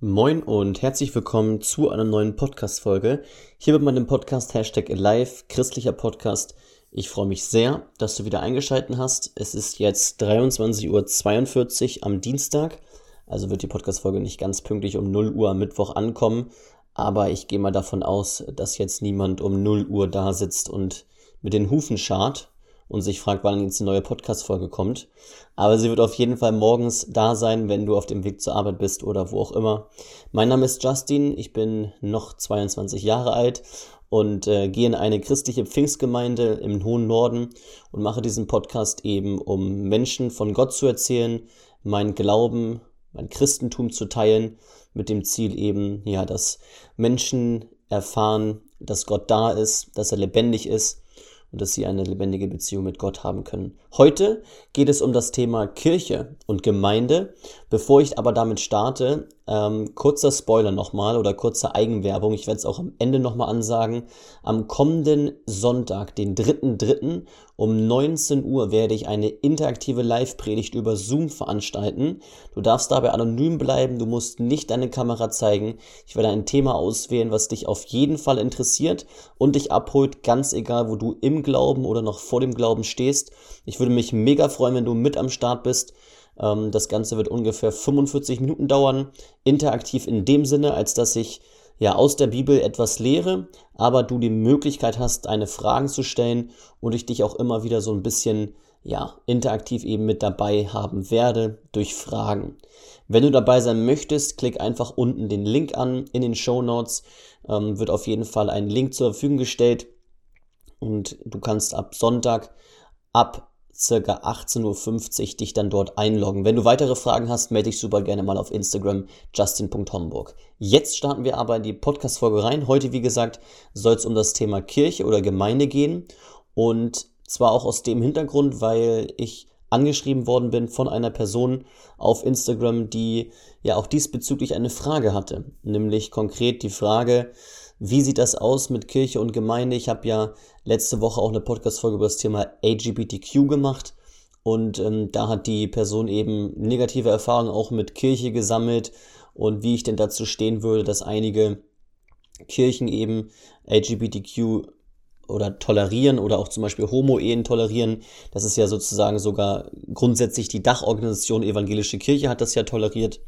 Moin und herzlich willkommen zu einer neuen Podcast-Folge. Hier mit meinem Podcast Hashtag Alive, christlicher Podcast. Ich freue mich sehr, dass du wieder eingeschaltet hast. Es ist jetzt 23.42 Uhr am Dienstag, also wird die Podcast-Folge nicht ganz pünktlich um 0 Uhr am Mittwoch ankommen, aber ich gehe mal davon aus, dass jetzt niemand um 0 Uhr da sitzt und mit den Hufen schart und sich fragt, wann jetzt eine neue Podcast-Folge kommt. Aber sie wird auf jeden Fall morgens da sein, wenn du auf dem Weg zur Arbeit bist oder wo auch immer. Mein Name ist Justin, ich bin noch 22 Jahre alt und äh, gehe in eine christliche Pfingstgemeinde im hohen Norden und mache diesen Podcast eben, um Menschen von Gott zu erzählen, meinen Glauben, mein Christentum zu teilen, mit dem Ziel eben, ja, dass Menschen erfahren, dass Gott da ist, dass er lebendig ist und dass sie eine lebendige Beziehung mit Gott haben können. Heute geht es um das Thema Kirche und Gemeinde. Bevor ich aber damit starte, ähm, kurzer Spoiler nochmal oder kurze Eigenwerbung. Ich werde es auch am Ende nochmal ansagen. Am kommenden Sonntag, den 3.3. um 19 Uhr werde ich eine interaktive Live-Predigt über Zoom veranstalten. Du darfst dabei anonym bleiben, du musst nicht deine Kamera zeigen. Ich werde ein Thema auswählen, was dich auf jeden Fall interessiert und dich abholt, ganz egal, wo du im Glauben oder noch vor dem Glauben stehst. Ich würde mich mega freuen, wenn du mit am Start bist. Ähm, das Ganze wird ungefähr 45 Minuten dauern. Interaktiv in dem Sinne, als dass ich ja aus der Bibel etwas lehre, aber du die Möglichkeit hast, deine Fragen zu stellen und ich dich auch immer wieder so ein bisschen ja, interaktiv eben mit dabei haben werde durch Fragen. Wenn du dabei sein möchtest, klick einfach unten den Link an in den Show Notes. Ähm, wird auf jeden Fall ein Link zur Verfügung gestellt und du kannst ab Sonntag ab circa 18.50 Uhr dich dann dort einloggen. Wenn du weitere Fragen hast, melde dich super gerne mal auf Instagram justin.homburg. Jetzt starten wir aber in die Podcast-Folge rein. Heute, wie gesagt, soll es um das Thema Kirche oder Gemeinde gehen. Und zwar auch aus dem Hintergrund, weil ich angeschrieben worden bin von einer Person auf Instagram, die ja auch diesbezüglich eine Frage hatte. Nämlich konkret die Frage, wie sieht das aus mit Kirche und Gemeinde? Ich habe ja letzte Woche auch eine Podcast-Folge über das Thema LGBTQ gemacht. Und ähm, da hat die Person eben negative Erfahrungen auch mit Kirche gesammelt und wie ich denn dazu stehen würde, dass einige Kirchen eben LGBTQ oder tolerieren oder auch zum Beispiel Homo-Ehen tolerieren. Das ist ja sozusagen sogar grundsätzlich die Dachorganisation Evangelische Kirche hat das ja toleriert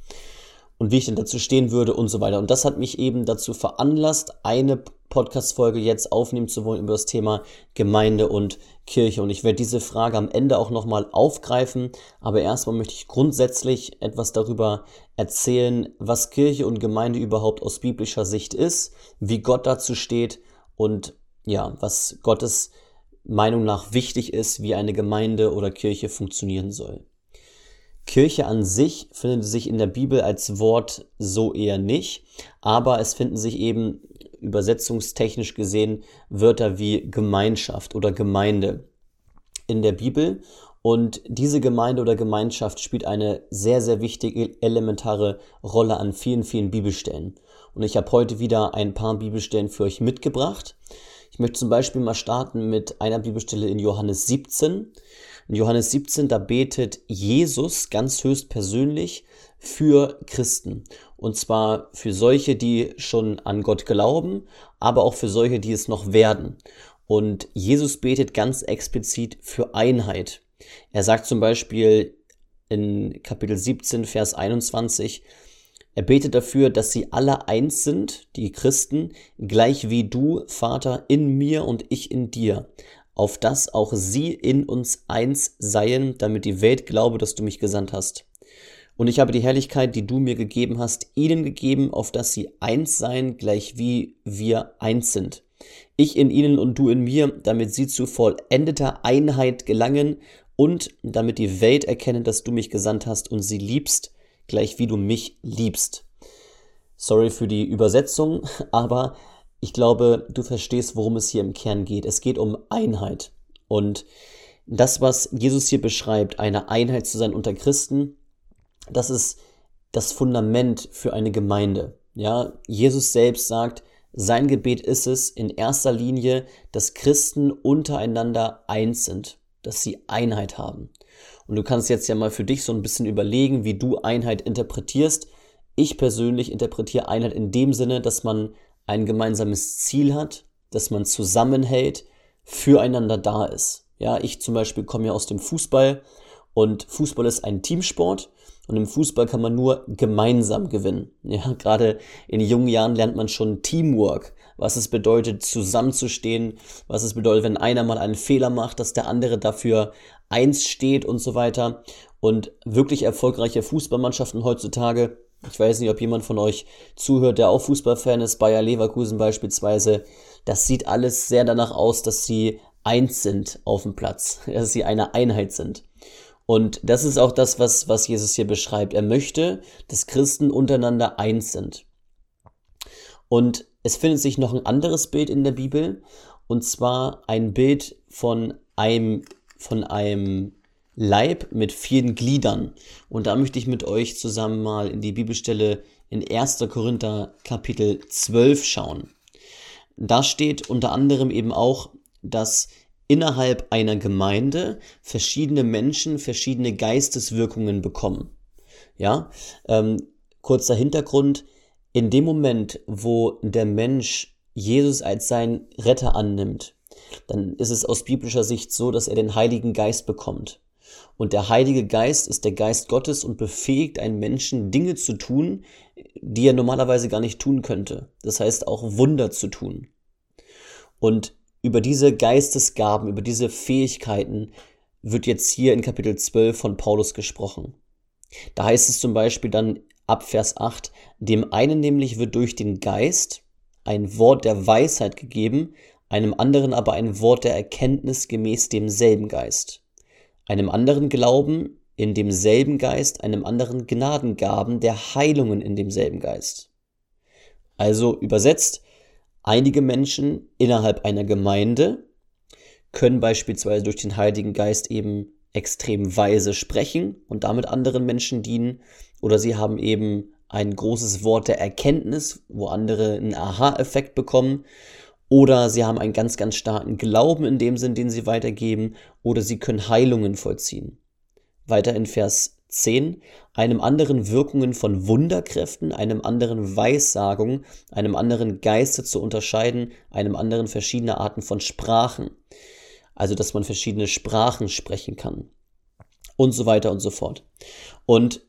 und wie ich denn dazu stehen würde und so weiter. Und das hat mich eben dazu veranlasst, eine Podcast-Folge jetzt aufnehmen zu wollen über das Thema Gemeinde und Kirche. Und ich werde diese Frage am Ende auch nochmal aufgreifen. Aber erstmal möchte ich grundsätzlich etwas darüber erzählen, was Kirche und Gemeinde überhaupt aus biblischer Sicht ist, wie Gott dazu steht und ja, was Gottes Meinung nach wichtig ist, wie eine Gemeinde oder Kirche funktionieren soll. Kirche an sich findet sich in der Bibel als Wort so eher nicht, aber es finden sich eben übersetzungstechnisch gesehen Wörter wie Gemeinschaft oder Gemeinde in der Bibel und diese Gemeinde oder Gemeinschaft spielt eine sehr, sehr wichtige, elementare Rolle an vielen, vielen Bibelstellen. Und ich habe heute wieder ein paar Bibelstellen für euch mitgebracht. Ich möchte zum Beispiel mal starten mit einer Bibelstelle in Johannes 17. In Johannes 17, da betet Jesus ganz höchst persönlich für Christen. Und zwar für solche, die schon an Gott glauben, aber auch für solche, die es noch werden. Und Jesus betet ganz explizit für Einheit. Er sagt zum Beispiel in Kapitel 17, Vers 21, er betet dafür, dass sie alle eins sind, die Christen, gleich wie du, Vater, in mir und ich in dir, auf dass auch sie in uns eins seien, damit die Welt glaube, dass du mich gesandt hast. Und ich habe die Herrlichkeit, die du mir gegeben hast, ihnen gegeben, auf dass sie eins seien, gleich wie wir eins sind. Ich in ihnen und du in mir, damit sie zu vollendeter Einheit gelangen und damit die Welt erkennen, dass du mich gesandt hast und sie liebst, gleich wie du mich liebst. Sorry für die Übersetzung, aber ich glaube, du verstehst, worum es hier im Kern geht. Es geht um Einheit. Und das, was Jesus hier beschreibt, eine Einheit zu sein unter Christen, das ist das Fundament für eine Gemeinde. Ja, Jesus selbst sagt, sein Gebet ist es in erster Linie, dass Christen untereinander eins sind, dass sie Einheit haben. Und du kannst jetzt ja mal für dich so ein bisschen überlegen, wie du Einheit interpretierst. Ich persönlich interpretiere Einheit in dem Sinne, dass man ein gemeinsames Ziel hat, dass man zusammenhält, füreinander da ist. Ja, ich zum Beispiel komme ja aus dem Fußball und Fußball ist ein Teamsport und im Fußball kann man nur gemeinsam gewinnen. Ja, gerade in jungen Jahren lernt man schon Teamwork, was es bedeutet, zusammenzustehen, was es bedeutet, wenn einer mal einen Fehler macht, dass der andere dafür eins steht und so weiter. Und wirklich erfolgreiche Fußballmannschaften heutzutage, ich weiß nicht, ob jemand von euch zuhört, der auch Fußballfan ist, Bayer Leverkusen beispielsweise, das sieht alles sehr danach aus, dass sie eins sind auf dem Platz, dass sie eine Einheit sind. Und das ist auch das, was, was Jesus hier beschreibt. Er möchte, dass Christen untereinander eins sind. Und es findet sich noch ein anderes Bild in der Bibel, und zwar ein Bild von einem, von einem Leib mit vielen Gliedern. Und da möchte ich mit euch zusammen mal in die Bibelstelle in 1. Korinther Kapitel 12 schauen. Da steht unter anderem eben auch, dass innerhalb einer Gemeinde verschiedene Menschen verschiedene Geisteswirkungen bekommen. Ja, ähm, kurzer Hintergrund. In dem Moment, wo der Mensch Jesus als sein Retter annimmt, dann ist es aus biblischer Sicht so, dass er den Heiligen Geist bekommt. Und der Heilige Geist ist der Geist Gottes und befähigt einen Menschen, Dinge zu tun, die er normalerweise gar nicht tun könnte. Das heißt auch Wunder zu tun. Und über diese Geistesgaben, über diese Fähigkeiten wird jetzt hier in Kapitel 12 von Paulus gesprochen. Da heißt es zum Beispiel dann ab Vers 8, dem einen nämlich wird durch den Geist ein Wort der Weisheit gegeben, einem anderen aber ein Wort der Erkenntnis gemäß demselben Geist einem anderen Glauben in demselben Geist, einem anderen Gnadengaben der Heilungen in demselben Geist. Also übersetzt, einige Menschen innerhalb einer Gemeinde können beispielsweise durch den Heiligen Geist eben extrem weise sprechen und damit anderen Menschen dienen, oder sie haben eben ein großes Wort der Erkenntnis, wo andere einen Aha-Effekt bekommen oder sie haben einen ganz, ganz starken Glauben in dem Sinn, den sie weitergeben. Oder sie können Heilungen vollziehen. Weiter in Vers 10. Einem anderen Wirkungen von Wunderkräften, einem anderen Weissagung, einem anderen Geiste zu unterscheiden, einem anderen verschiedene Arten von Sprachen. Also, dass man verschiedene Sprachen sprechen kann. Und so weiter und so fort. Und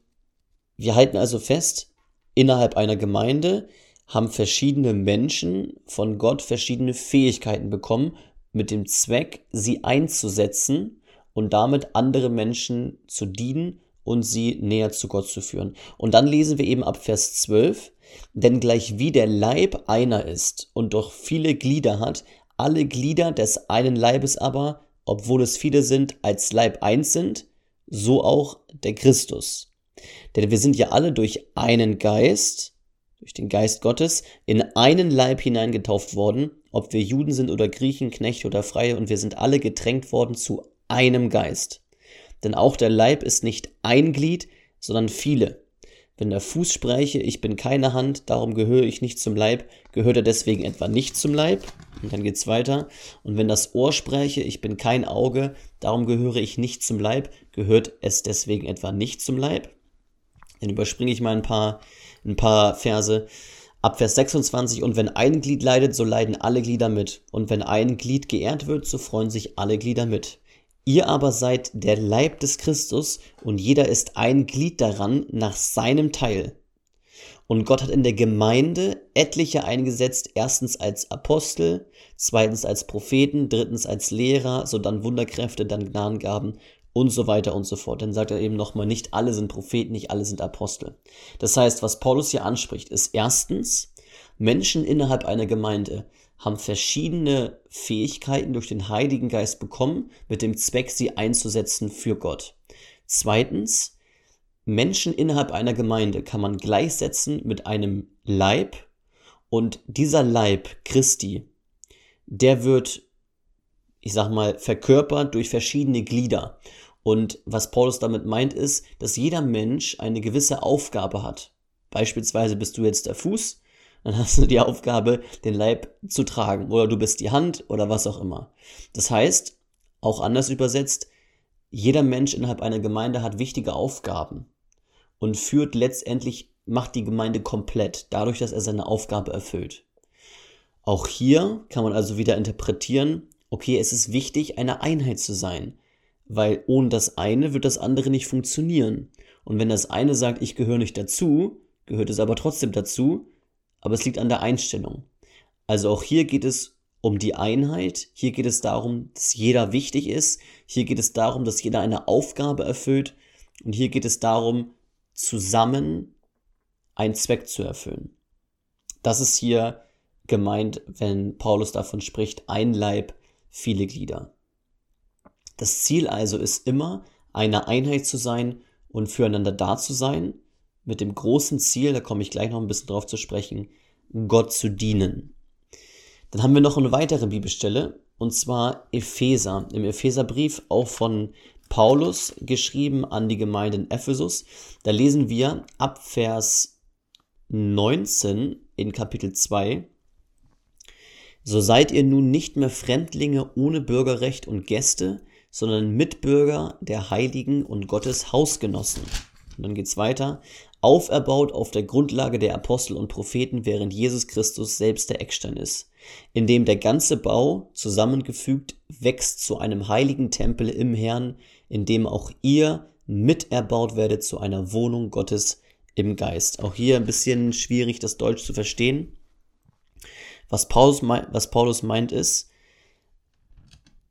wir halten also fest, innerhalb einer Gemeinde haben verschiedene Menschen von Gott verschiedene Fähigkeiten bekommen, mit dem Zweck, sie einzusetzen und damit andere Menschen zu dienen und sie näher zu Gott zu führen. Und dann lesen wir eben ab Vers 12, denn gleich wie der Leib einer ist und doch viele Glieder hat, alle Glieder des einen Leibes aber, obwohl es viele sind, als Leib eins sind, so auch der Christus. Denn wir sind ja alle durch einen Geist, durch den Geist Gottes in einen Leib hineingetauft worden, ob wir Juden sind oder Griechen, Knechte oder Freie, und wir sind alle getränkt worden zu einem Geist. Denn auch der Leib ist nicht ein Glied, sondern viele. Wenn der Fuß spräche, ich bin keine Hand, darum gehöre ich nicht zum Leib, gehört er deswegen etwa nicht zum Leib? Und dann geht's weiter. Und wenn das Ohr spräche, ich bin kein Auge, darum gehöre ich nicht zum Leib, gehört es deswegen etwa nicht zum Leib? Dann überspringe ich mal ein paar ein paar Verse. Ab Vers 26, und wenn ein Glied leidet, so leiden alle Glieder mit. Und wenn ein Glied geehrt wird, so freuen sich alle Glieder mit. Ihr aber seid der Leib des Christus, und jeder ist ein Glied daran nach seinem Teil. Und Gott hat in der Gemeinde etliche eingesetzt, erstens als Apostel, zweitens als Propheten, drittens als Lehrer, so dann Wunderkräfte, dann Gnadengaben und so weiter und so fort. Dann sagt er eben nochmal, nicht alle sind Propheten, nicht alle sind Apostel. Das heißt, was Paulus hier anspricht, ist erstens, Menschen innerhalb einer Gemeinde haben verschiedene Fähigkeiten durch den Heiligen Geist bekommen, mit dem Zweck, sie einzusetzen für Gott. Zweitens, Menschen innerhalb einer Gemeinde kann man gleichsetzen mit einem Leib und dieser Leib Christi, der wird ich sag mal, verkörpert durch verschiedene Glieder. Und was Paulus damit meint, ist, dass jeder Mensch eine gewisse Aufgabe hat. Beispielsweise bist du jetzt der Fuß, dann hast du die Aufgabe, den Leib zu tragen. Oder du bist die Hand oder was auch immer. Das heißt, auch anders übersetzt, jeder Mensch innerhalb einer Gemeinde hat wichtige Aufgaben und führt letztendlich macht die Gemeinde komplett, dadurch, dass er seine Aufgabe erfüllt. Auch hier kann man also wieder interpretieren, okay, es ist wichtig, eine Einheit zu sein, weil ohne das eine wird das andere nicht funktionieren. Und wenn das eine sagt, ich gehöre nicht dazu, gehört es aber trotzdem dazu, aber es liegt an der Einstellung. Also auch hier geht es um die Einheit, hier geht es darum, dass jeder wichtig ist, hier geht es darum, dass jeder eine Aufgabe erfüllt und hier geht es darum, zusammen einen Zweck zu erfüllen. Das ist hier gemeint, wenn Paulus davon spricht, ein Leib, viele Glieder. Das Ziel also ist immer, eine Einheit zu sein und füreinander da zu sein, mit dem großen Ziel, da komme ich gleich noch ein bisschen drauf zu sprechen, Gott zu dienen. Dann haben wir noch eine weitere Bibelstelle, und zwar Epheser. Im Epheserbrief auch von Paulus geschrieben an die Gemeinde in Ephesus. Da lesen wir ab Vers 19 in Kapitel 2. So seid ihr nun nicht mehr Fremdlinge ohne Bürgerrecht und Gäste, sondern Mitbürger der Heiligen und Gottes Hausgenossen. Und dann geht's weiter. Auferbaut auf der Grundlage der Apostel und Propheten, während Jesus Christus selbst der Eckstein ist, in dem der ganze Bau zusammengefügt wächst zu einem heiligen Tempel im Herrn, in dem auch ihr miterbaut werdet zu einer Wohnung Gottes im Geist. Auch hier ein bisschen schwierig, das Deutsch zu verstehen. Was Paulus, was Paulus meint ist,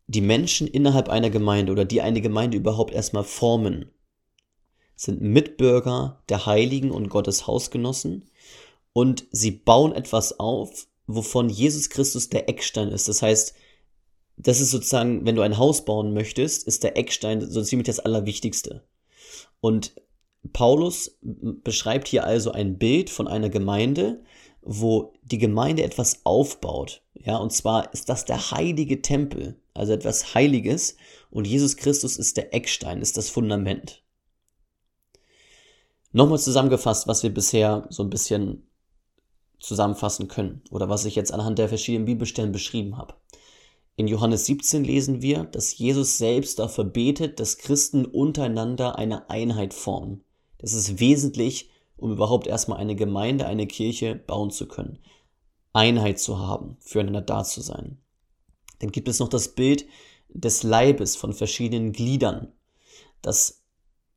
die Menschen innerhalb einer Gemeinde oder die eine Gemeinde überhaupt erstmal formen, sind Mitbürger der Heiligen und Gottes Hausgenossen und sie bauen etwas auf, wovon Jesus Christus der Eckstein ist. Das heißt, das ist sozusagen, wenn du ein Haus bauen möchtest, ist der Eckstein so ziemlich das Allerwichtigste. Und Paulus beschreibt hier also ein Bild von einer Gemeinde, wo die Gemeinde etwas aufbaut. Ja, und zwar ist das der heilige Tempel, also etwas Heiliges. Und Jesus Christus ist der Eckstein, ist das Fundament. Nochmal zusammengefasst, was wir bisher so ein bisschen zusammenfassen können oder was ich jetzt anhand der verschiedenen Bibelstellen beschrieben habe. In Johannes 17 lesen wir, dass Jesus selbst dafür betet, dass Christen untereinander eine Einheit formen. Das ist wesentlich, um überhaupt erstmal eine Gemeinde, eine Kirche bauen zu können. Einheit zu haben, füreinander da zu sein. Dann gibt es noch das Bild des Leibes von verschiedenen Gliedern, dass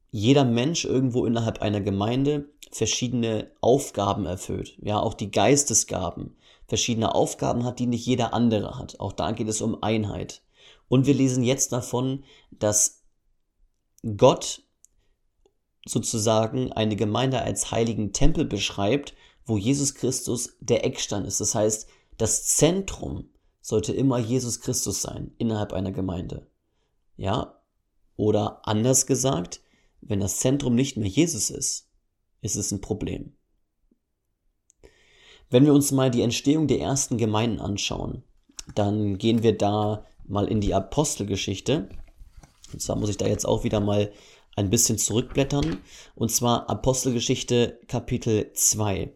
jeder Mensch irgendwo innerhalb einer Gemeinde verschiedene Aufgaben erfüllt. Ja, auch die Geistesgaben verschiedene Aufgaben hat, die nicht jeder andere hat. Auch da geht es um Einheit. Und wir lesen jetzt davon, dass Gott sozusagen eine Gemeinde als heiligen Tempel beschreibt, wo Jesus Christus der Eckstein ist. Das heißt, das Zentrum sollte immer Jesus Christus sein innerhalb einer Gemeinde. Ja? Oder anders gesagt, wenn das Zentrum nicht mehr Jesus ist, ist es ein Problem. Wenn wir uns mal die Entstehung der ersten Gemeinden anschauen, dann gehen wir da mal in die Apostelgeschichte. Und zwar muss ich da jetzt auch wieder mal ein bisschen zurückblättern. Und zwar Apostelgeschichte Kapitel 2.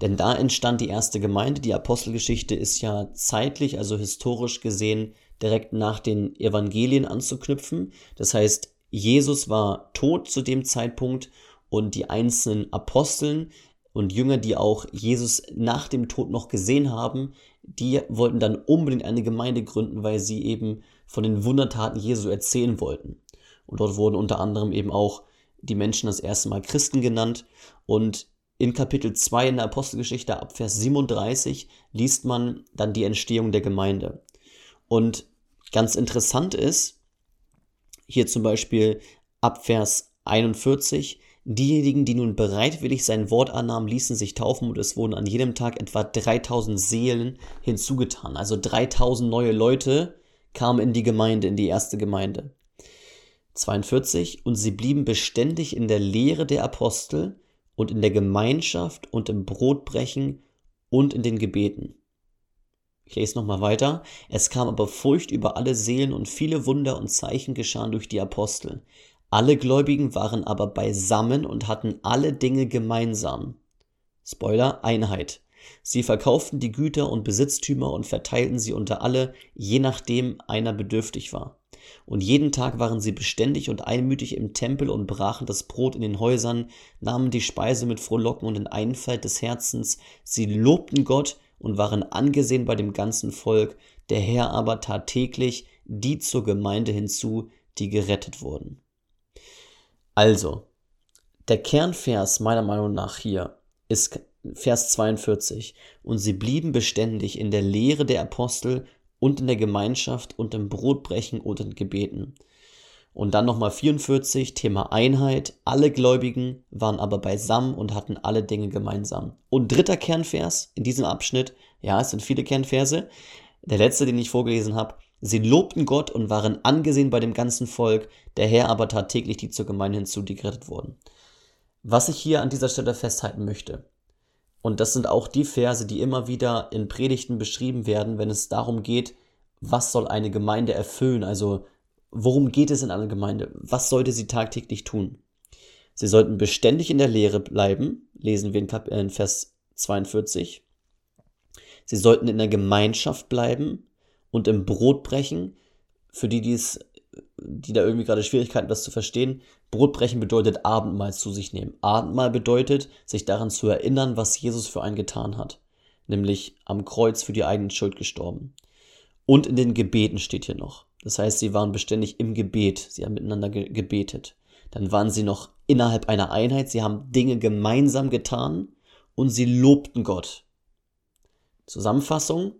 Denn da entstand die erste Gemeinde. Die Apostelgeschichte ist ja zeitlich, also historisch gesehen, direkt nach den Evangelien anzuknüpfen. Das heißt, Jesus war tot zu dem Zeitpunkt und die einzelnen Aposteln und Jünger, die auch Jesus nach dem Tod noch gesehen haben, die wollten dann unbedingt eine Gemeinde gründen, weil sie eben von den Wundertaten Jesu erzählen wollten. Und dort wurden unter anderem eben auch die Menschen das erste Mal Christen genannt. Und in Kapitel 2 in der Apostelgeschichte ab Vers 37 liest man dann die Entstehung der Gemeinde. Und ganz interessant ist, hier zum Beispiel ab Vers 41, Diejenigen, die nun bereitwillig sein Wort annahmen, ließen sich taufen und es wurden an jedem Tag etwa 3000 Seelen hinzugetan. Also 3000 neue Leute kamen in die Gemeinde, in die erste Gemeinde. 42. Und sie blieben beständig in der Lehre der Apostel und in der Gemeinschaft und im Brotbrechen und in den Gebeten. Ich lese nochmal weiter. Es kam aber Furcht über alle Seelen und viele Wunder und Zeichen geschahen durch die Apostel. Alle Gläubigen waren aber beisammen und hatten alle Dinge gemeinsam. Spoiler, Einheit. Sie verkauften die Güter und Besitztümer und verteilten sie unter alle, je nachdem einer bedürftig war. Und jeden Tag waren sie beständig und einmütig im Tempel und brachen das Brot in den Häusern, nahmen die Speise mit Frohlocken und in Einfalt des Herzens. Sie lobten Gott und waren angesehen bei dem ganzen Volk. Der Herr aber tat täglich die zur Gemeinde hinzu, die gerettet wurden. Also, der Kernvers meiner Meinung nach hier ist Vers 42. Und sie blieben beständig in der Lehre der Apostel und in der Gemeinschaft und im Brotbrechen und in Gebeten. Und dann nochmal 44, Thema Einheit. Alle Gläubigen waren aber beisammen und hatten alle Dinge gemeinsam. Und dritter Kernvers in diesem Abschnitt, ja, es sind viele Kernverse. Der letzte, den ich vorgelesen habe. Sie lobten Gott und waren angesehen bei dem ganzen Volk. Der Herr aber tat täglich die zur Gemeinde hinzu, die gerettet wurden. Was ich hier an dieser Stelle festhalten möchte, und das sind auch die Verse, die immer wieder in Predigten beschrieben werden, wenn es darum geht, was soll eine Gemeinde erfüllen? Also, worum geht es in einer Gemeinde? Was sollte sie tagtäglich tun? Sie sollten beständig in der Lehre bleiben, lesen wir in, in Vers 42. Sie sollten in der Gemeinschaft bleiben und im Brot brechen. Für die, die es die da irgendwie gerade Schwierigkeiten das zu verstehen. Brotbrechen bedeutet Abendmahl zu sich nehmen. Abendmahl bedeutet, sich daran zu erinnern, was Jesus für einen getan hat. Nämlich am Kreuz für die eigene Schuld gestorben. Und in den Gebeten steht hier noch. Das heißt, sie waren beständig im Gebet. Sie haben miteinander ge gebetet. Dann waren sie noch innerhalb einer Einheit. Sie haben Dinge gemeinsam getan und sie lobten Gott. Zusammenfassung.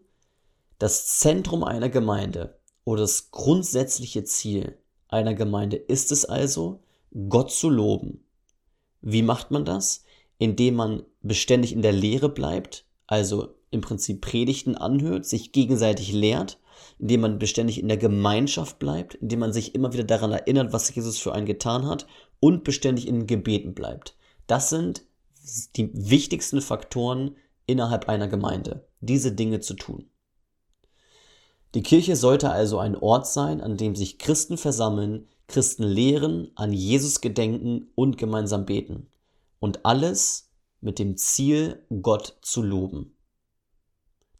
Das Zentrum einer Gemeinde oder das grundsätzliche Ziel einer Gemeinde ist es also, Gott zu loben. Wie macht man das? Indem man beständig in der Lehre bleibt, also im Prinzip Predigten anhört, sich gegenseitig lehrt, indem man beständig in der Gemeinschaft bleibt, indem man sich immer wieder daran erinnert, was Jesus für einen getan hat und beständig in Gebeten bleibt. Das sind die wichtigsten Faktoren innerhalb einer Gemeinde, diese Dinge zu tun. Die Kirche sollte also ein Ort sein, an dem sich Christen versammeln, Christen lehren, an Jesus gedenken und gemeinsam beten. Und alles mit dem Ziel, Gott zu loben.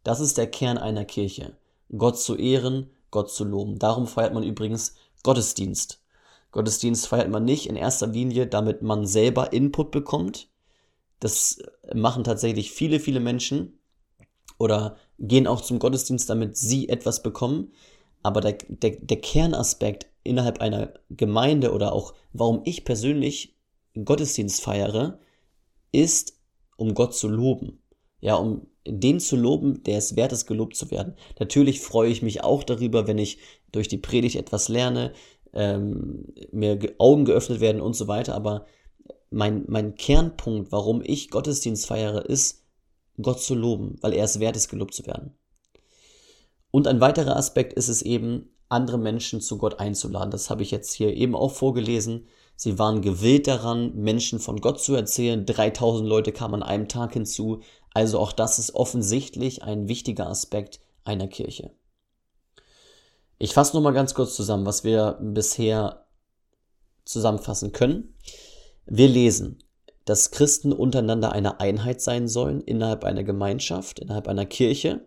Das ist der Kern einer Kirche. Gott zu ehren, Gott zu loben. Darum feiert man übrigens Gottesdienst. Gottesdienst feiert man nicht in erster Linie, damit man selber Input bekommt. Das machen tatsächlich viele, viele Menschen, oder gehen auch zum Gottesdienst, damit sie etwas bekommen. Aber der, der, der Kernaspekt innerhalb einer Gemeinde oder auch warum ich persönlich Gottesdienst feiere, ist, um Gott zu loben. Ja, um den zu loben, der es wert ist, gelobt zu werden. Natürlich freue ich mich auch darüber, wenn ich durch die Predigt etwas lerne, ähm, mir Augen geöffnet werden und so weiter. Aber mein, mein Kernpunkt, warum ich Gottesdienst feiere, ist, Gott zu loben, weil er es wert ist, gelobt zu werden. Und ein weiterer Aspekt ist es eben, andere Menschen zu Gott einzuladen. Das habe ich jetzt hier eben auch vorgelesen. Sie waren gewillt daran, Menschen von Gott zu erzählen. 3000 Leute kamen an einem Tag hinzu. Also auch das ist offensichtlich ein wichtiger Aspekt einer Kirche. Ich fasse nochmal ganz kurz zusammen, was wir bisher zusammenfassen können. Wir lesen, dass Christen untereinander eine Einheit sein sollen innerhalb einer Gemeinschaft, innerhalb einer Kirche.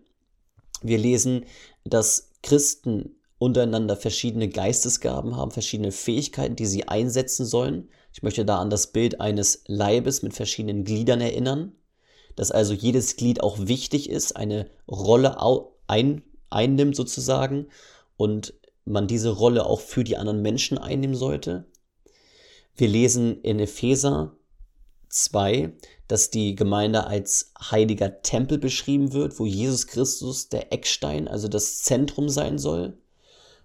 Wir lesen, dass Christen untereinander verschiedene Geistesgaben haben, verschiedene Fähigkeiten, die sie einsetzen sollen. Ich möchte da an das Bild eines Leibes mit verschiedenen Gliedern erinnern, dass also jedes Glied auch wichtig ist, eine Rolle ein, einnimmt sozusagen und man diese Rolle auch für die anderen Menschen einnehmen sollte. Wir lesen in Epheser, 2, dass die Gemeinde als heiliger Tempel beschrieben wird, wo Jesus Christus der Eckstein, also das Zentrum sein soll.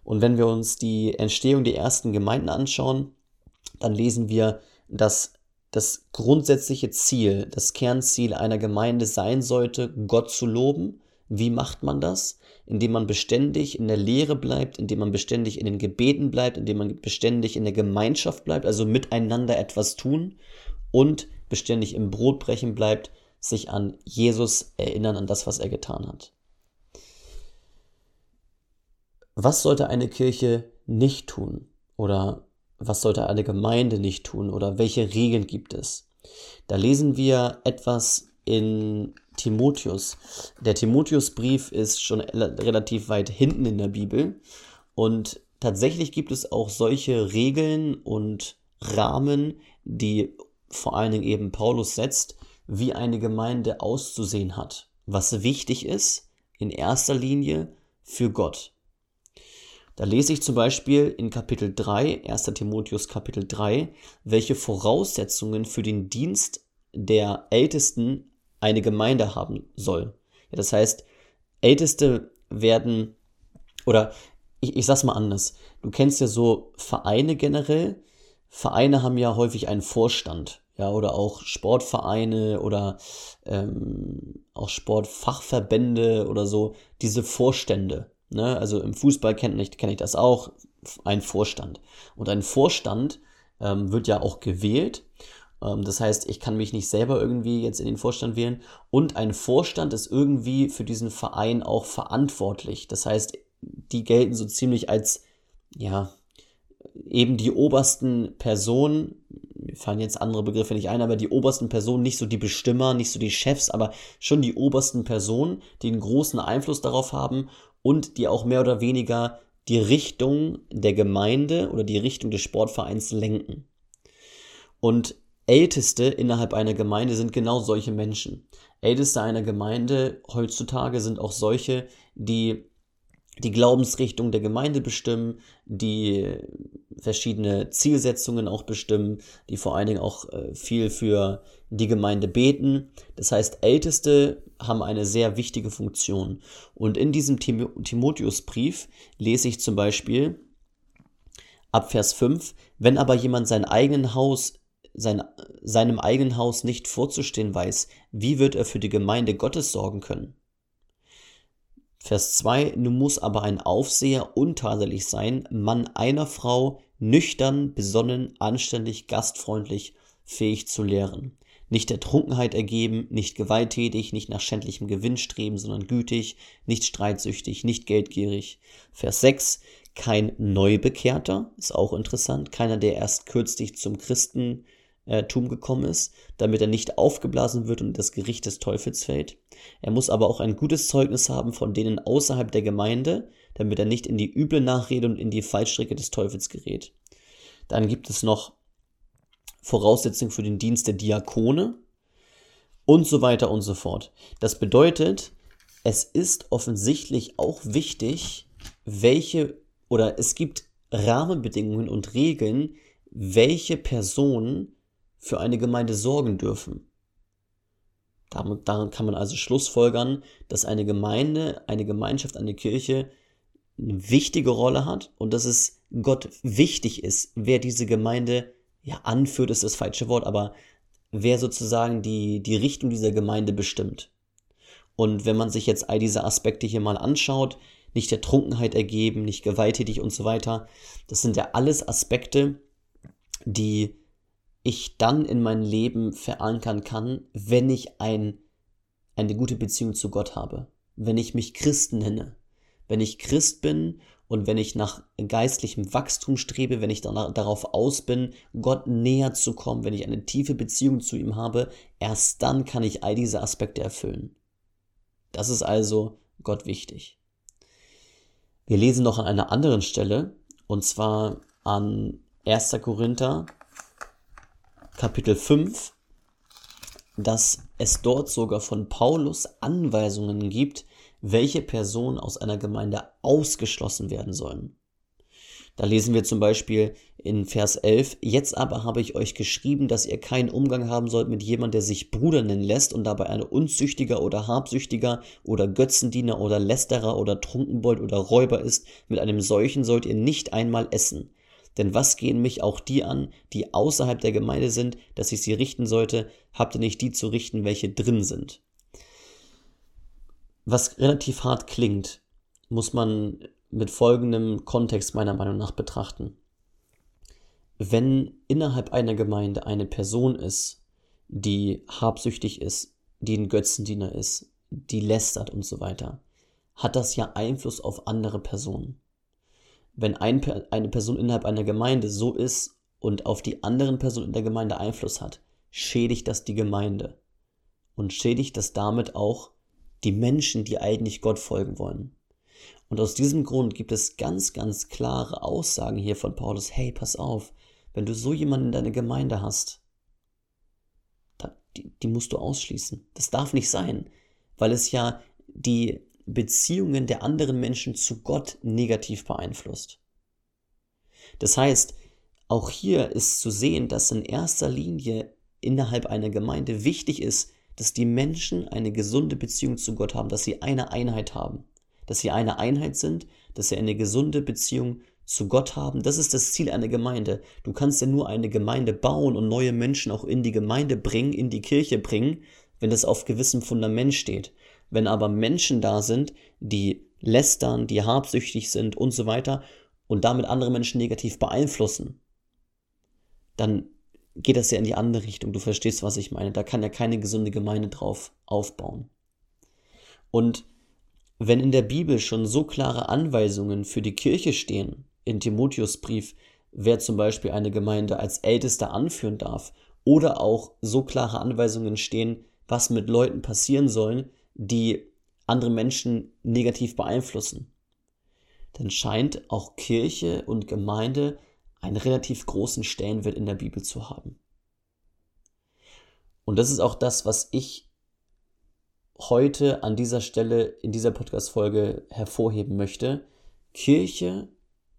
Und wenn wir uns die Entstehung der ersten Gemeinden anschauen, dann lesen wir, dass das grundsätzliche Ziel, das Kernziel einer Gemeinde sein sollte, Gott zu loben. Wie macht man das? Indem man beständig in der Lehre bleibt, indem man beständig in den Gebeten bleibt, indem man beständig in der Gemeinschaft bleibt, also miteinander etwas tun und beständig im Brotbrechen bleibt, sich an Jesus erinnern, an das, was er getan hat. Was sollte eine Kirche nicht tun? Oder was sollte eine Gemeinde nicht tun? Oder welche Regeln gibt es? Da lesen wir etwas in Timotheus. Der Timotheusbrief ist schon relativ weit hinten in der Bibel. Und tatsächlich gibt es auch solche Regeln und Rahmen, die vor allen Dingen eben Paulus setzt, wie eine Gemeinde auszusehen hat. Was wichtig ist, in erster Linie für Gott. Da lese ich zum Beispiel in Kapitel 3, 1. Timotheus Kapitel 3, welche Voraussetzungen für den Dienst der Ältesten eine Gemeinde haben soll. Ja, das heißt, Älteste werden, oder ich, ich sag's mal anders, du kennst ja so Vereine generell. Vereine haben ja häufig einen Vorstand, ja, oder auch Sportvereine oder ähm, auch Sportfachverbände oder so, diese Vorstände. Ne? Also im Fußball kenne ich, kenn ich das auch, ein Vorstand. Und ein Vorstand ähm, wird ja auch gewählt. Ähm, das heißt, ich kann mich nicht selber irgendwie jetzt in den Vorstand wählen. Und ein Vorstand ist irgendwie für diesen Verein auch verantwortlich. Das heißt, die gelten so ziemlich als, ja, eben die obersten Personen, mir fallen jetzt andere Begriffe nicht ein, aber die obersten Personen, nicht so die Bestimmer, nicht so die Chefs, aber schon die obersten Personen, die einen großen Einfluss darauf haben und die auch mehr oder weniger die Richtung der Gemeinde oder die Richtung des Sportvereins lenken. Und Älteste innerhalb einer Gemeinde sind genau solche Menschen. Älteste einer Gemeinde heutzutage sind auch solche, die die Glaubensrichtung der Gemeinde bestimmen, die verschiedene Zielsetzungen auch bestimmen, die vor allen Dingen auch äh, viel für die Gemeinde beten. Das heißt, Älteste haben eine sehr wichtige Funktion. Und in diesem Tim Timotheusbrief lese ich zum Beispiel ab Vers 5, wenn aber jemand sein eigenen Haus sein, seinem eigenen Haus nicht vorzustehen weiß, wie wird er für die Gemeinde Gottes sorgen können? Vers 2, nun muss aber ein Aufseher untadelig sein, Mann einer Frau, nüchtern, besonnen, anständig, gastfreundlich, fähig zu lehren. Nicht der Trunkenheit ergeben, nicht gewalttätig, nicht nach schändlichem Gewinn streben, sondern gütig, nicht streitsüchtig, nicht geldgierig. Vers 6, kein Neubekehrter, ist auch interessant, keiner, der erst kürzlich zum Christen äh, Tum gekommen ist, damit er nicht aufgeblasen wird und das Gericht des Teufels fällt. Er muss aber auch ein gutes Zeugnis haben von denen außerhalb der Gemeinde, damit er nicht in die üble Nachrede und in die Fallstricke des Teufels gerät. Dann gibt es noch Voraussetzungen für den Dienst der Diakone und so weiter und so fort. Das bedeutet, es ist offensichtlich auch wichtig, welche oder es gibt Rahmenbedingungen und Regeln, welche Personen für eine Gemeinde sorgen dürfen. Daran kann man also schlussfolgern, dass eine Gemeinde, eine Gemeinschaft, eine Kirche eine wichtige Rolle hat und dass es Gott wichtig ist, wer diese Gemeinde ja anführt, ist das falsche Wort, aber wer sozusagen die, die Richtung dieser Gemeinde bestimmt. Und wenn man sich jetzt all diese Aspekte hier mal anschaut, nicht der Trunkenheit ergeben, nicht gewalttätig und so weiter, das sind ja alles Aspekte, die ich dann in mein Leben verankern kann, wenn ich ein, eine gute Beziehung zu Gott habe, wenn ich mich Christ nenne, wenn ich Christ bin und wenn ich nach geistlichem Wachstum strebe, wenn ich danach, darauf aus bin, Gott näher zu kommen, wenn ich eine tiefe Beziehung zu ihm habe, erst dann kann ich all diese Aspekte erfüllen. Das ist also Gott wichtig. Wir lesen noch an einer anderen Stelle, und zwar an 1. Korinther Kapitel 5, dass es dort sogar von Paulus Anweisungen gibt, welche Personen aus einer Gemeinde ausgeschlossen werden sollen. Da lesen wir zum Beispiel in Vers 11, Jetzt aber habe ich euch geschrieben, dass ihr keinen Umgang haben sollt mit jemandem, der sich Bruder nennen lässt und dabei ein Unzüchtiger oder Habsüchtiger oder Götzendiener oder Lästerer oder Trunkenbold oder Räuber ist. Mit einem solchen sollt ihr nicht einmal essen. Denn was gehen mich auch die an, die außerhalb der Gemeinde sind, dass ich sie richten sollte, habt ihr nicht die zu richten, welche drin sind. Was relativ hart klingt, muss man mit folgendem Kontext meiner Meinung nach betrachten. Wenn innerhalb einer Gemeinde eine Person ist, die habsüchtig ist, die ein Götzendiener ist, die lästert und so weiter, hat das ja Einfluss auf andere Personen wenn ein, eine Person innerhalb einer Gemeinde so ist und auf die anderen Personen in der Gemeinde Einfluss hat, schädigt das die Gemeinde und schädigt das damit auch die Menschen, die eigentlich Gott folgen wollen. Und aus diesem Grund gibt es ganz, ganz klare Aussagen hier von Paulus, hey, pass auf, wenn du so jemanden in deiner Gemeinde hast, die, die musst du ausschließen. Das darf nicht sein, weil es ja die Beziehungen der anderen Menschen zu Gott negativ beeinflusst. Das heißt, auch hier ist zu sehen, dass in erster Linie innerhalb einer Gemeinde wichtig ist, dass die Menschen eine gesunde Beziehung zu Gott haben, dass sie eine Einheit haben, dass sie eine Einheit sind, dass sie eine gesunde Beziehung zu Gott haben. Das ist das Ziel einer Gemeinde. Du kannst ja nur eine Gemeinde bauen und neue Menschen auch in die Gemeinde bringen, in die Kirche bringen, wenn das auf gewissem Fundament steht. Wenn aber Menschen da sind, die lästern, die habsüchtig sind und so weiter und damit andere Menschen negativ beeinflussen, dann geht das ja in die andere Richtung. Du verstehst, was ich meine. Da kann ja keine gesunde Gemeinde drauf aufbauen. Und wenn in der Bibel schon so klare Anweisungen für die Kirche stehen, in Timotheusbrief, wer zum Beispiel eine Gemeinde als Ältester anführen darf, oder auch so klare Anweisungen stehen, was mit Leuten passieren sollen, die andere Menschen negativ beeinflussen, dann scheint auch Kirche und Gemeinde einen relativ großen Stellenwert in der Bibel zu haben. Und das ist auch das, was ich heute an dieser Stelle in dieser Podcast-Folge hervorheben möchte. Kirche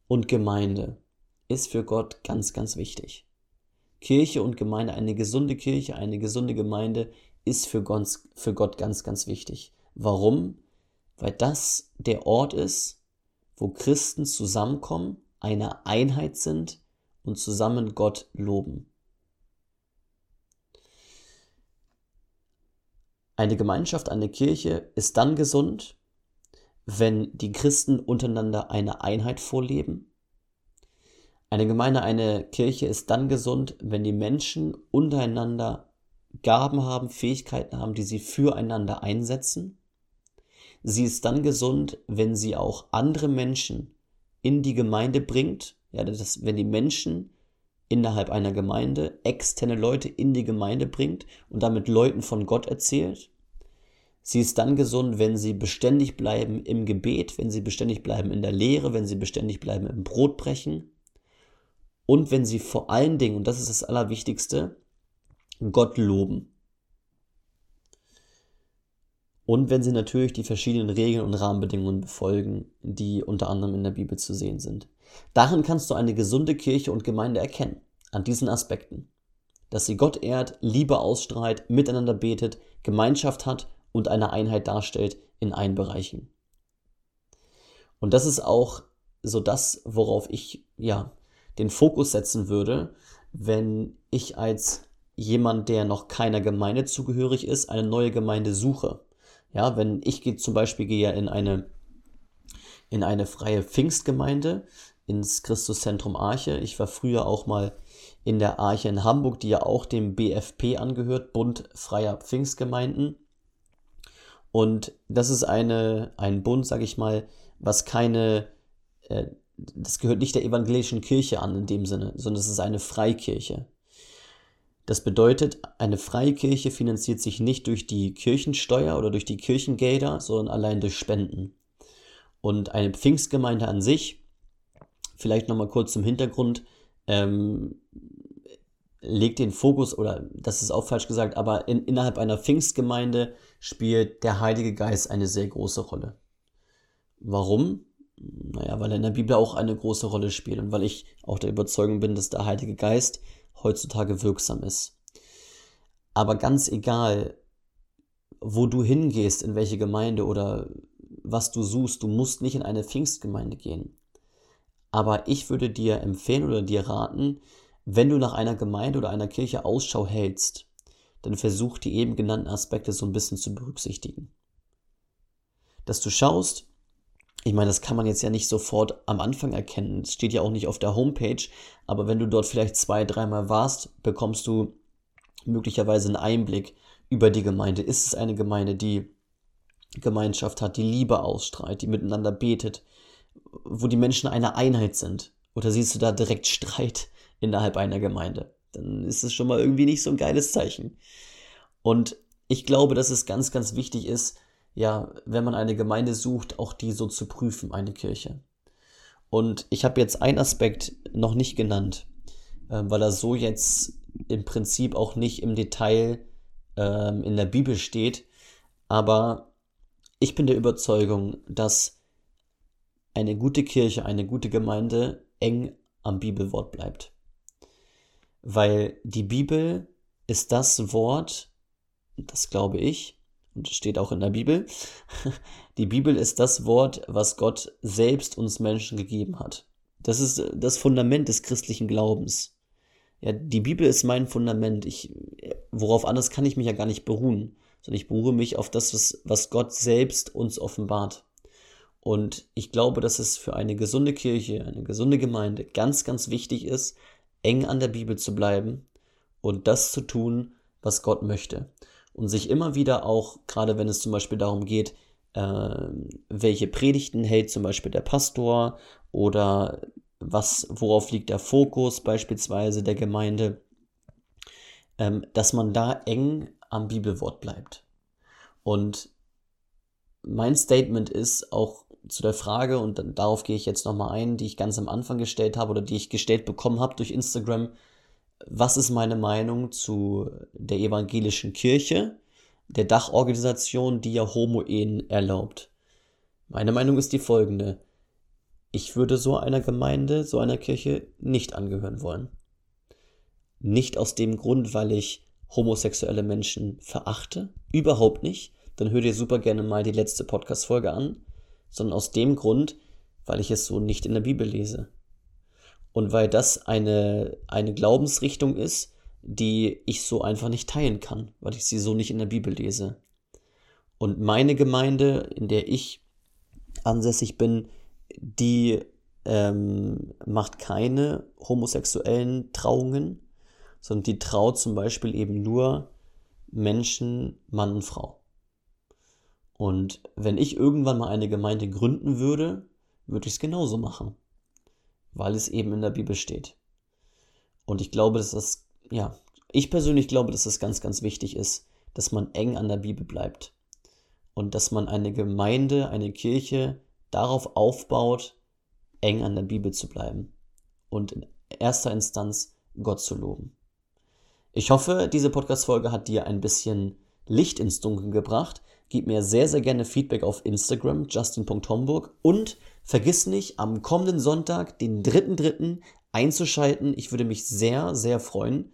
und Gemeinde ist für Gott ganz, ganz wichtig. Kirche und Gemeinde, eine gesunde Kirche, eine gesunde Gemeinde ist für Gott, für Gott ganz, ganz wichtig. Warum? Weil das der Ort ist, wo Christen zusammenkommen, eine Einheit sind und zusammen Gott loben. Eine Gemeinschaft, eine Kirche ist dann gesund, wenn die Christen untereinander eine Einheit vorleben. Eine Gemeinde, eine Kirche ist dann gesund, wenn die Menschen untereinander Gaben haben, Fähigkeiten haben, die sie füreinander einsetzen. Sie ist dann gesund, wenn sie auch andere Menschen in die Gemeinde bringt, ja, das, wenn die Menschen innerhalb einer Gemeinde externe Leute in die Gemeinde bringt und damit Leuten von Gott erzählt. Sie ist dann gesund, wenn sie beständig bleiben im Gebet, wenn sie beständig bleiben in der Lehre, wenn sie beständig bleiben im Brotbrechen und wenn sie vor allen Dingen, und das ist das Allerwichtigste, Gott loben. Und wenn sie natürlich die verschiedenen Regeln und Rahmenbedingungen befolgen, die unter anderem in der Bibel zu sehen sind. Darin kannst du eine gesunde Kirche und Gemeinde erkennen, an diesen Aspekten. Dass sie Gott ehrt, Liebe ausstrahlt, miteinander betet, Gemeinschaft hat und eine Einheit darstellt in allen Bereichen. Und das ist auch so das, worauf ich ja den Fokus setzen würde, wenn ich als jemand, der noch keiner Gemeinde zugehörig ist, eine neue Gemeinde suche. Ja, wenn ich gehe zum Beispiel gehe in eine in eine freie Pfingstgemeinde, ins Christuszentrum Arche. Ich war früher auch mal in der Arche in Hamburg, die ja auch dem BFP angehört, Bund freier Pfingstgemeinden. Und das ist eine, ein Bund, sage ich mal, was keine, äh, das gehört nicht der evangelischen Kirche an in dem Sinne, sondern es ist eine Freikirche. Das bedeutet, eine Freikirche finanziert sich nicht durch die Kirchensteuer oder durch die Kirchengelder, sondern allein durch Spenden. Und eine Pfingstgemeinde an sich, vielleicht nochmal kurz zum Hintergrund, ähm, legt den Fokus, oder das ist auch falsch gesagt, aber in, innerhalb einer Pfingstgemeinde spielt der Heilige Geist eine sehr große Rolle. Warum? Naja, weil er in der Bibel auch eine große Rolle spielt und weil ich auch der Überzeugung bin, dass der Heilige Geist heutzutage wirksam ist. Aber ganz egal, wo du hingehst, in welche Gemeinde oder was du suchst, du musst nicht in eine Pfingstgemeinde gehen. Aber ich würde dir empfehlen oder dir raten, wenn du nach einer Gemeinde oder einer Kirche Ausschau hältst, dann versuch die eben genannten Aspekte so ein bisschen zu berücksichtigen. Dass du schaust, ich meine, das kann man jetzt ja nicht sofort am Anfang erkennen. Es steht ja auch nicht auf der Homepage, aber wenn du dort vielleicht zwei, dreimal warst, bekommst du möglicherweise einen Einblick über die Gemeinde. Ist es eine Gemeinde, die Gemeinschaft hat, die Liebe ausstrahlt, die miteinander betet, wo die Menschen eine Einheit sind? Oder siehst du da direkt Streit innerhalb einer Gemeinde? Dann ist es schon mal irgendwie nicht so ein geiles Zeichen. Und ich glaube, dass es ganz, ganz wichtig ist, ja, wenn man eine Gemeinde sucht, auch die so zu prüfen, eine Kirche. Und ich habe jetzt einen Aspekt noch nicht genannt, äh, weil er so jetzt im Prinzip auch nicht im Detail ähm, in der Bibel steht. Aber ich bin der Überzeugung, dass eine gute Kirche, eine gute Gemeinde eng am Bibelwort bleibt. Weil die Bibel ist das Wort, das glaube ich, und steht auch in der Bibel, die Bibel ist das Wort, was Gott selbst uns Menschen gegeben hat. Das ist das Fundament des christlichen Glaubens. Ja, die Bibel ist mein Fundament. Ich, worauf anderes kann ich mich ja gar nicht beruhen, sondern ich beruhe mich auf das, was, was Gott selbst uns offenbart. Und ich glaube, dass es für eine gesunde Kirche, eine gesunde Gemeinde ganz, ganz wichtig ist, eng an der Bibel zu bleiben und das zu tun, was Gott möchte. Und sich immer wieder auch, gerade wenn es zum Beispiel darum geht, äh, welche Predigten hält zum Beispiel der Pastor oder was, worauf liegt der Fokus beispielsweise der Gemeinde, ähm, dass man da eng am Bibelwort bleibt. Und mein Statement ist auch zu der Frage, und darauf gehe ich jetzt nochmal ein, die ich ganz am Anfang gestellt habe oder die ich gestellt bekommen habe durch Instagram, was ist meine Meinung zu der evangelischen Kirche, der Dachorganisation, die ja Homo-Ehen erlaubt? Meine Meinung ist die folgende. Ich würde so einer Gemeinde, so einer Kirche nicht angehören wollen. Nicht aus dem Grund, weil ich homosexuelle Menschen verachte, überhaupt nicht, dann hör dir super gerne mal die letzte Podcast-Folge an, sondern aus dem Grund, weil ich es so nicht in der Bibel lese. Und weil das eine, eine Glaubensrichtung ist, die ich so einfach nicht teilen kann, weil ich sie so nicht in der Bibel lese. Und meine Gemeinde, in der ich ansässig bin, die ähm, macht keine homosexuellen Trauungen, sondern die traut zum Beispiel eben nur Menschen, Mann und Frau. Und wenn ich irgendwann mal eine Gemeinde gründen würde, würde ich es genauso machen, weil es eben in der Bibel steht. Und ich glaube, dass das, ja, ich persönlich glaube, dass das ganz, ganz wichtig ist, dass man eng an der Bibel bleibt und dass man eine Gemeinde, eine Kirche darauf aufbaut, eng an der Bibel zu bleiben und in erster Instanz Gott zu loben. Ich hoffe, diese Podcast-Folge hat dir ein bisschen Licht ins Dunkeln gebracht. Gib mir sehr, sehr gerne Feedback auf Instagram, justin.homburg. Und vergiss nicht, am kommenden Sonntag, den 3.3., einzuschalten. Ich würde mich sehr, sehr freuen.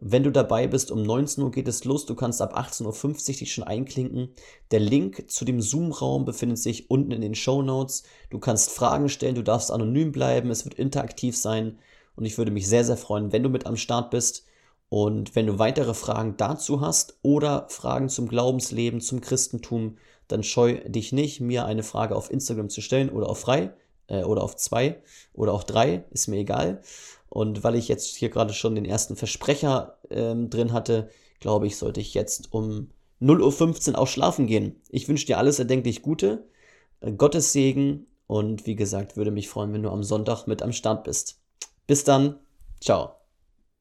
Wenn du dabei bist, um 19 Uhr geht es los. Du kannst ab 18.50 Uhr dich schon einklinken. Der Link zu dem Zoom-Raum befindet sich unten in den Show Notes. Du kannst Fragen stellen, du darfst anonym bleiben, es wird interaktiv sein. Und ich würde mich sehr, sehr freuen, wenn du mit am Start bist. Und wenn du weitere Fragen dazu hast oder Fragen zum Glaubensleben, zum Christentum, dann scheu dich nicht, mir eine Frage auf Instagram zu stellen oder auf frei äh, oder auf zwei oder auch drei, ist mir egal. Und weil ich jetzt hier gerade schon den ersten Versprecher ähm, drin hatte, glaube ich, sollte ich jetzt um 0.15 Uhr auch schlafen gehen. Ich wünsche dir alles erdenklich Gute, äh, Gottes Segen und wie gesagt, würde mich freuen, wenn du am Sonntag mit am Start bist. Bis dann, ciao.